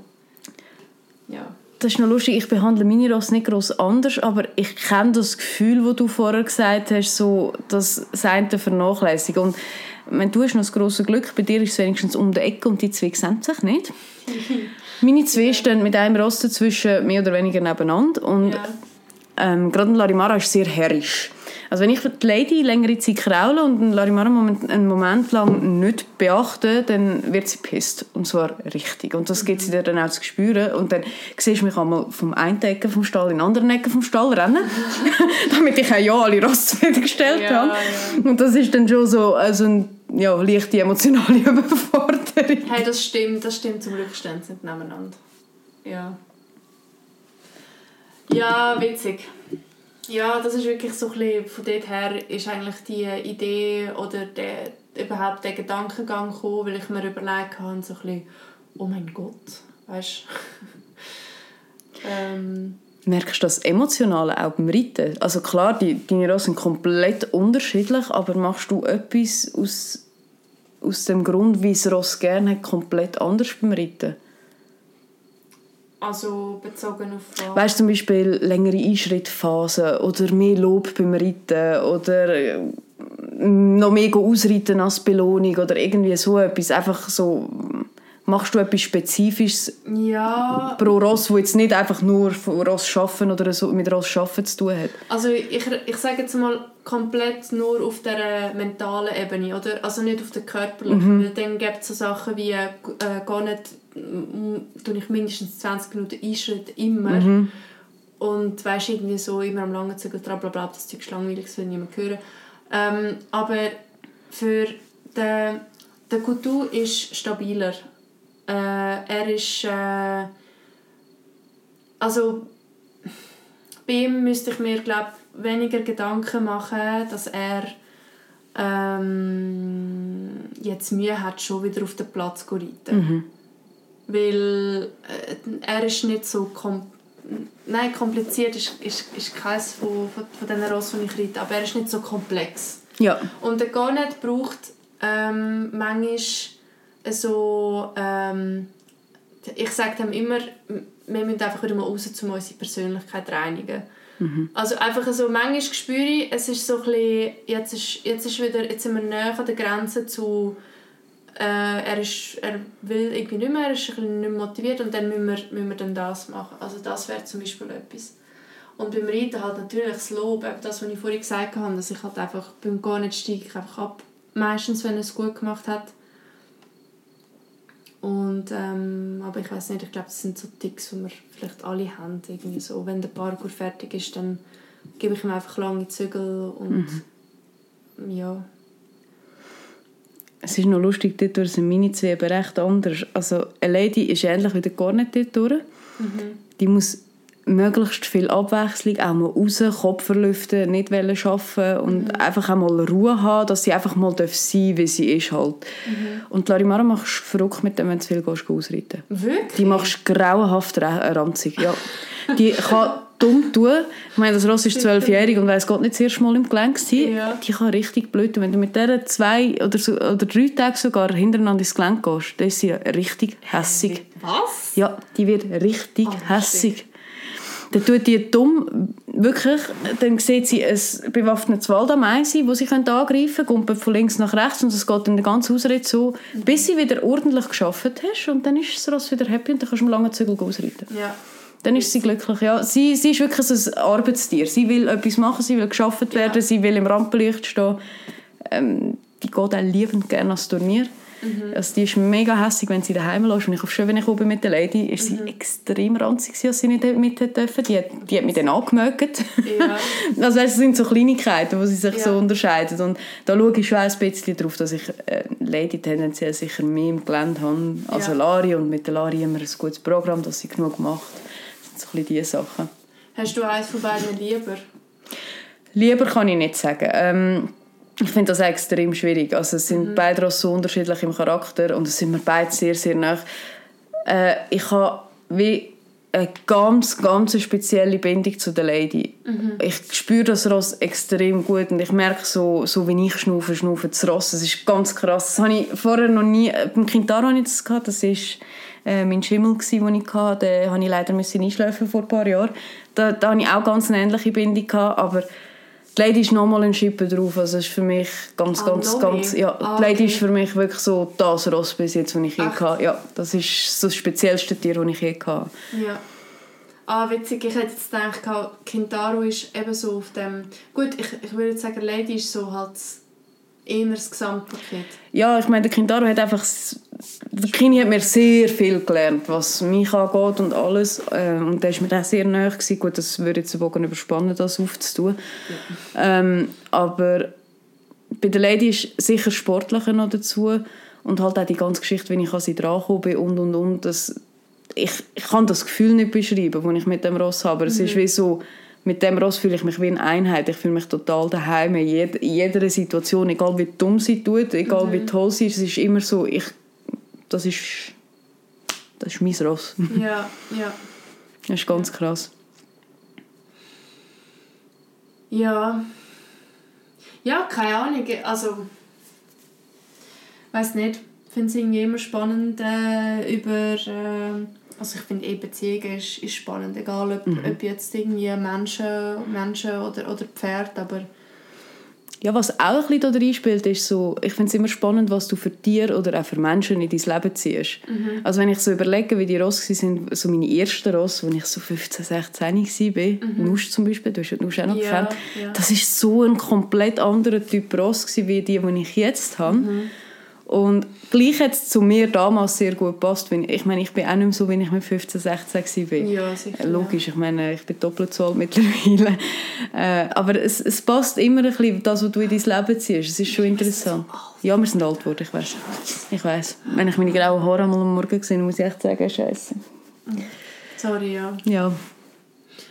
Ja das ist noch lustig, ich behandle meine Ross nicht groß anders, aber ich kenne das Gefühl, das du vorher gesagt hast, so das eine vernachlässigen. Und wenn du hast noch das grosse Glück, bei dir ist es wenigstens um die Ecke und die zwei sehen sich nicht. meine zwei stehen mit einem Ross dazwischen mehr oder weniger nebeneinander und ja. ähm, gerade Larimara ist sehr herrisch. Also wenn ich die Lady längere Zeit kraule und Larimara einen Moment lang nicht beachte, dann wird sie pisst. Und zwar richtig. Und das gibt sie dir dann auch zu spüren. Und dann siehst du mich einmal vom einen Ecke vom Stall in den anderen Ecke vom Stall rennen. Damit ich auch ja alle Rost gestellt ja, habe. Ja. Und das ist dann schon so also ein ja, leichte emotionale Überforderung. Hey, das stimmt. Das stimmt. Zum Glück stehen sie nicht nebeneinander. Ja. Ja, witzig. Ja, das ist wirklich so ein bisschen, von dort her ist eigentlich die Idee oder der, überhaupt der Gedankengang gekommen, weil ich mir überlegt habe, so ein bisschen, oh mein Gott, weißt ähm, Merkst du das Emotionale auch beim Reiten? Also klar, die, deine Rosen sind komplett unterschiedlich, aber machst du etwas aus, aus dem Grund, wie es Ross gerne hat, komplett anders beim Reiten? Also bezogen auf was? Weißt du, zum Beispiel längere Einschrittphasen oder mehr Lob beim Reiten oder äh, noch mehr ausreiten als Belohnung oder irgendwie so etwas. Einfach so, machst du etwas Spezifisches ja. pro Ross, wo jetzt nicht einfach nur Ross schaffen oder so mit Ross schaffen zu tun hat? Also ich, ich sage jetzt mal komplett nur auf der mentalen Ebene, oder? Also nicht auf der körperlichen. Mhm. Dann gibt es so Sachen wie äh, gar nicht tue ich mindestens 20 Minuten Einschritt immer. Mhm. Und weißt irgendwie so immer am langen Zügel dran, bla bla, das Zeug ist langweilig, das will niemand hören. Ähm, aber für den, der Coutu ist stabiler. Äh, er ist äh, also bei ihm müsste ich mir glaube weniger Gedanken machen, dass er ähm, jetzt Mühe hat, schon wieder auf den Platz zu reiten. Mhm weil äh, er ist nicht so kom Nein, kompliziert ist, ist, ist keines von, von, von diesen Rossen, die ich reite, aber er ist nicht so komplex. Ja. Und der Garnet braucht ähm, manchmal so... Ähm, ich sage dem immer, wir müssen einfach wieder mal raus, um unsere Persönlichkeit reinigen. Mhm. Also einfach so, manchmal spüre ich, es ist so ein bisschen, jetzt, ist, jetzt, ist wieder, jetzt sind wir näher an der Grenze zu äh, er, ist, er will irgendwie nicht mehr, er ist ein bisschen nicht motiviert und dann müssen wir, müssen wir dann das machen. Also das wäre zum Beispiel etwas. Und beim Reiten halt natürlich das Lob, eben das, was ich vorhin gesagt habe, dass ich halt einfach beim gar nicht steige ich einfach ab. Meistens, wenn er es gut gemacht hat. Und, ähm, aber ich weiß nicht, ich glaube, das sind so Ticks, die wir vielleicht alle haben. Irgendwie so. Wenn der Parkour fertig ist, dann gebe ich ihm einfach lange Zügel und mhm. ja, es ist noch lustig, dort sind meine zwei eben recht anders. Also eine Lady ist ähnlich wie der Cornet dort durch. Mhm. Die muss möglichst viel Abwechslung, auch mal raus, Kopf verlüften, nicht arbeiten und mhm. einfach auch mal Ruhe haben, dass sie einfach mal sein darf, wie sie ist halt. Mhm. Und Larimara machst du verrückt mit dem, wenn du viel gehst, ausreiten. Wirklich? Die machst grauenhaft ranzig, ja. Die kann dumm tun. Ich meine, das Ross ist zwölfjährig und weiß Gott nicht das erste Mal im Gelenk sein. Ja. Die kann richtig blöd tun. Wenn du mit der zwei oder, so, oder drei Tage sogar hintereinander ins Gelenk gehst, dann ist sie richtig hässig. Was? Ja, die wird richtig oh, hässig. Dann tut die dumm, wirklich, dann sieht sie ein bewaffnetes Waldameisen, das sie angreifen können, kommt von links nach rechts und es geht dann den ganzen Ausritt so, bis sie wieder ordentlich geschafft hast und dann ist das Ross wieder happy und dann kannst du einen langen Zügel ausreiten. Ja. Dann ist sie glücklich. Ja, sie, sie ist wirklich ein Arbeitstier. Sie will etwas machen, sie will geschafft werden, ja. sie will im Rampenlicht stehen. Ähm, die geht auch liebend gerne ans Turnier. Mhm. Also die ist mega hässlich, wenn sie daheim lässt. Und ich hoffe schon, wenn ich oben mit der Lady, ist sie mhm. extrem ranzig, als sie nicht mit dürfen. Die, die hat mich dann angemögt. Ja. also das sind so Kleinigkeiten, wo sie sich ja. so unterscheiden. Und da schaue ich schon ein bisschen darauf, dass ich äh, Lady tendenziell sicher mehr im Gelände habe als ja. Lari. Und mit der Lari immer ein gutes Programm, dass sie genug macht. So ein bisschen diese Sachen. Hast du eins von beiden lieber? Lieber kann ich nicht sagen. Ähm, ich finde das extrem schwierig. Also es sind mhm. beide so unterschiedlich im Charakter und es sind mir beide sehr, sehr nah. Äh, ich habe wie eine ganz, ganz spezielle Bindung zu der Lady. Mhm. Ich spüre das Ross extrem gut und ich merke so, so wie ich schnaufe, schnaufe das Ross. Das ist ganz krass. Das habe ich vorher noch nie... Beim Kintaro hatte ich das gehabt. Das war äh, mein Schimmel, den ich hatte. Den musste ich leider einschlafen vor ein paar Jahren. Da, da hatte ich auch ganz eine ähnliche Bindung, gehabt, aber die Lady ist nochmal ein Schippe drauf. Also ist für mich ganz, ah, ganz, ganz... Ja, ah, die Lady okay. ist für mich wirklich so das Ross bis jetzt, das ich je hatte. Ja, das ist so das speziellste Tier, das ich je hatte. Ja. Ah, witzig. Ich hätte jetzt gedacht, Kintaro ist eben so auf dem... Gut, ich, ich würde sagen, Lady ist so halt eher das Gesamtpaket. Ja, ich meine, der Kintaro hat einfach der Kini hat mir sehr viel gelernt, was mich angeht und alles. Ähm, und der war mir auch sehr nahe. Gewesen. Gut, das würde jetzt einen Bogen überspannen, das aufzutun. Ja. Ähm, aber bei der Lady ist sicher sportlicher noch dazu. Und halt auch die ganze Geschichte, wie ich an sie drangekommen bin und, und, und. Das, ich, ich kann das Gefühl nicht beschreiben, das ich mit dem Ross habe. Aber mhm. es ist wie so, mit dem Ross fühle ich mich wie eine Einheit. Ich fühle mich total daheim in, jeder Situation, egal wie dumm sie tut, egal mhm. wie toll sie ist. Es ist immer so, ich das ist, das ist mein Ross. Ja, ja. Das ist ganz krass. Ja. Ja, keine Ahnung. Also, weiß nicht. Ich finde es irgendwie immer spannend äh, über... Äh, also ich finde eh Beziehungen ist, ist spannend, egal ob, mhm. ob jetzt irgendwie Menschen, Menschen oder, oder Pferd, aber ja, was auch ein bisschen da reinspielt, ist so, ich finde es immer spannend, was du für Tiere oder auch für Menschen in dein Leben ziehst. Mhm. Also wenn ich so überlege, wie die Ross waren, so meine ersten Ross, als ich so 15, 16 war, mhm. Nusch zum Beispiel, du hast ja Nusch auch noch ja, gekannt, ja. das war so ein komplett anderer Typ Ross wie die, die ich jetzt habe. Mhm. Und gleich hat es zu mir damals sehr gut gepasst. Ich meine, ich bin auch nicht mehr so, wie ich mit 15, 16 war. Ja, sicher. Logisch, ich meine, ich bin doppelt so alt mittlerweile. Äh, aber es, es passt immer ein bisschen, das, was du in dein Leben ziehst. Es ist schon interessant. Ja, wir sind alt geworden, ich weiß. Ich weiß. Wenn ich meine grauen Haare einmal am Morgen gesehen muss ich echt sagen, scheiße. Sorry, ja. Ja.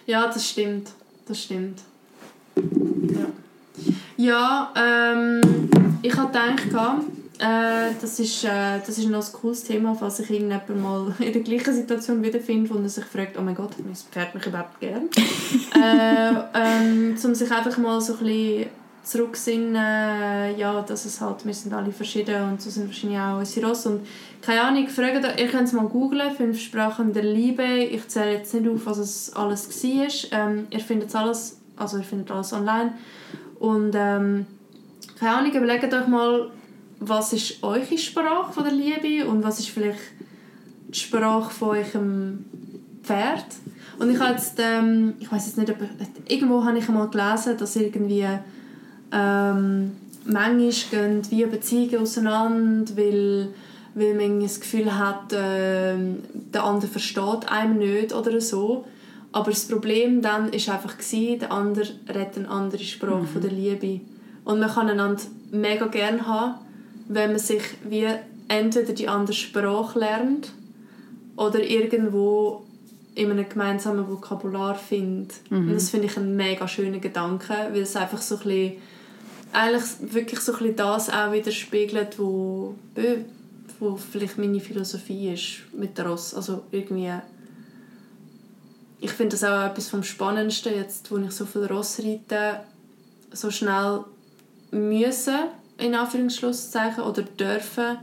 Ja, das stimmt. Das stimmt. Ja, ja ähm, ich habe gedacht, äh, das, ist, äh, das ist noch ein cooles Thema, falls ich irgendjemand mal in der gleichen Situation wiederfinde, wo er sich fragt, oh mein Gott, mein Pferd mich überhaupt gern. äh, ähm, um sich einfach mal so ein bisschen zurücksinnen, ja, dass es halt, wir sind alle verschieden und so sind wahrscheinlich auch unsere Ross und keine Ahnung, fragt, ihr könnt es mal googlen, «Fünf Sprachen der Liebe». Ich zähle jetzt nicht auf, was es alles war. Ähm, ihr findet alles, also ihr findet alles online und ähm, keine Ahnung, überlegt euch mal, was ist eure Sprache von der Liebe und was ist vielleicht die Sprache von eurem Pferd. Und ich habe jetzt, ähm, ich weiß jetzt nicht, ob, irgendwo habe ich einmal gelesen, dass irgendwie ähm, manchmal gehen wie Beziehungen auseinander, weil, weil man das Gefühl hat, äh, der andere versteht einem nicht oder so. Aber das Problem dann ist einfach gewesen, der andere redet eine andere Sprache mhm. von der Liebe. Und man kann einander mega gerne haben, wenn man sich wie entweder die andere Sprache lernt oder irgendwo in einem gemeinsamen Vokabular findet. Mhm. Und das finde ich einen mega schönen Gedanken, weil es einfach so ein bisschen, eigentlich wirklich so ein bisschen das auch widerspiegelt, wo, wo vielleicht meine Philosophie ist mit der Ross. Also irgendwie ich finde das auch etwas vom Spannendsten, jetzt, wo ich so viel Ross reite, so schnell müssen in Anführungsschlusszeichen, oder dürfen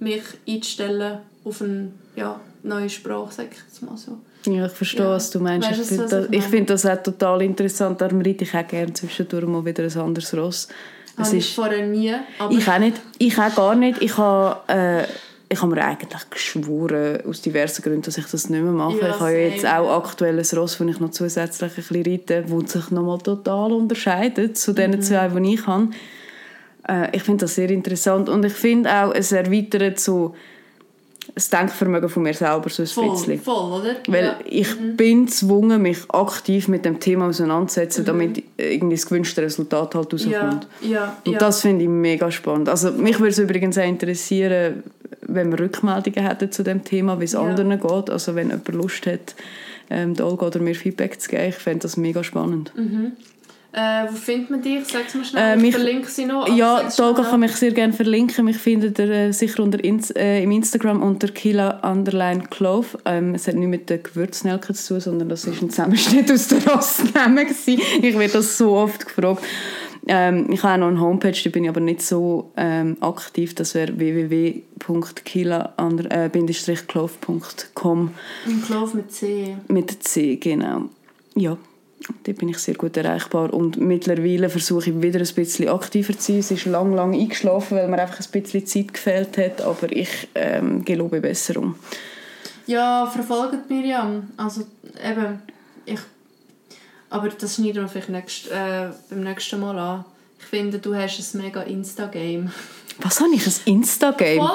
mich einstellen auf eine ja, neue Sprache, sage ich jetzt mal so. Ja, ich verstehe, ja. was du meinst. Weißt, ich finde das, ich find das auch total interessant. Darum reite ich auch gerne zwischendurch mal wieder ein anderes Ross. Es habe ich vorher nie. ich auch nicht. Ich auch gar nicht. Ich habe, äh, ich habe mir eigentlich geschworen, aus diversen Gründen, dass ich das nicht mehr mache. Ja, ich habe ja jetzt auch aktuell ein Ross, das ich noch zusätzlich ein bisschen reite, das sich nochmal total unterscheidet zu den mhm. zwei, die ich habe. Äh, ich finde das sehr interessant und ich finde auch, es erweitert so das Denkvermögen von mir selber so ein voll, bisschen. Voll, oder? Weil ja. ich mhm. bin gezwungen, mich aktiv mit dem Thema auseinanderzusetzen, mhm. damit irgendwie das gewünschte Resultat halt rauskommt. Ja, ja, und das finde ich mega spannend. Also mich würde es übrigens auch interessieren, wenn wir Rückmeldungen hätten zu dem Thema, wie es anderen geht. Also wenn jemand Lust hat, ähm, Olga oder mir Feedback zu geben, ich fände das mega spannend. Äh, wo findet man dich? Sag's mir Äh, schnell. ich mich- verlinke sie noch. Ja, sag's die Olga schnell. kann mich sehr gerne verlinken. Mich findet ihr äh, sicher unter Ins äh, im Instagram unter Kila Underline Clove. Ähm, es hat nichts mit den Gewürznelken zu tun, sondern das ist ein Zusammenschnitt aus der Rostnamen. Ich werde das so oft gefragt. Ähm, ich habe auch noch eine Homepage, da bin ich aber nicht so ähm, aktiv. Das wäre www.kila-clove.com Ein Clove mit C. mit C, genau. Ja, da bin ich sehr gut erreichbar. Und mittlerweile versuche ich wieder ein bisschen aktiver zu sein. Es ist lang, lang eingeschlafen, weil mir einfach ein bisschen Zeit gefehlt hat. Aber ich ähm, gelobe Besserung. Ja, verfolgt Miriam. Also eben, ich... Aber das schneiden wir vielleicht nächst, äh, beim nächsten Mal an. Ich finde, du hast ein mega Insta-Game. Was habe ich? Ein Insta-Game? Ja.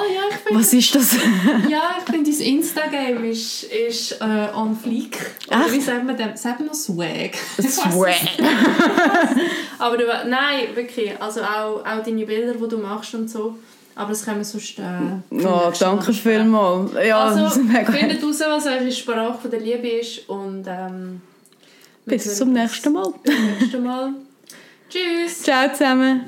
Was ist das? Ja, ich finde, dein Instagram ist, ist äh, on fleek. Oder wie sagt man dem? Sagt man noch Swag? Swag. Aber du, nein, wirklich. Also auch, auch deine Bilder, die du machst und so. Aber das können wir sonst... Äh, Oh, danke vielmals. Ja, Also, findet raus, was eure Sprache der Liebe ist. Und ähm, Bis zum nächsten Mal. Bis zum nächsten Mal. Tschüss! Ciao zusammen.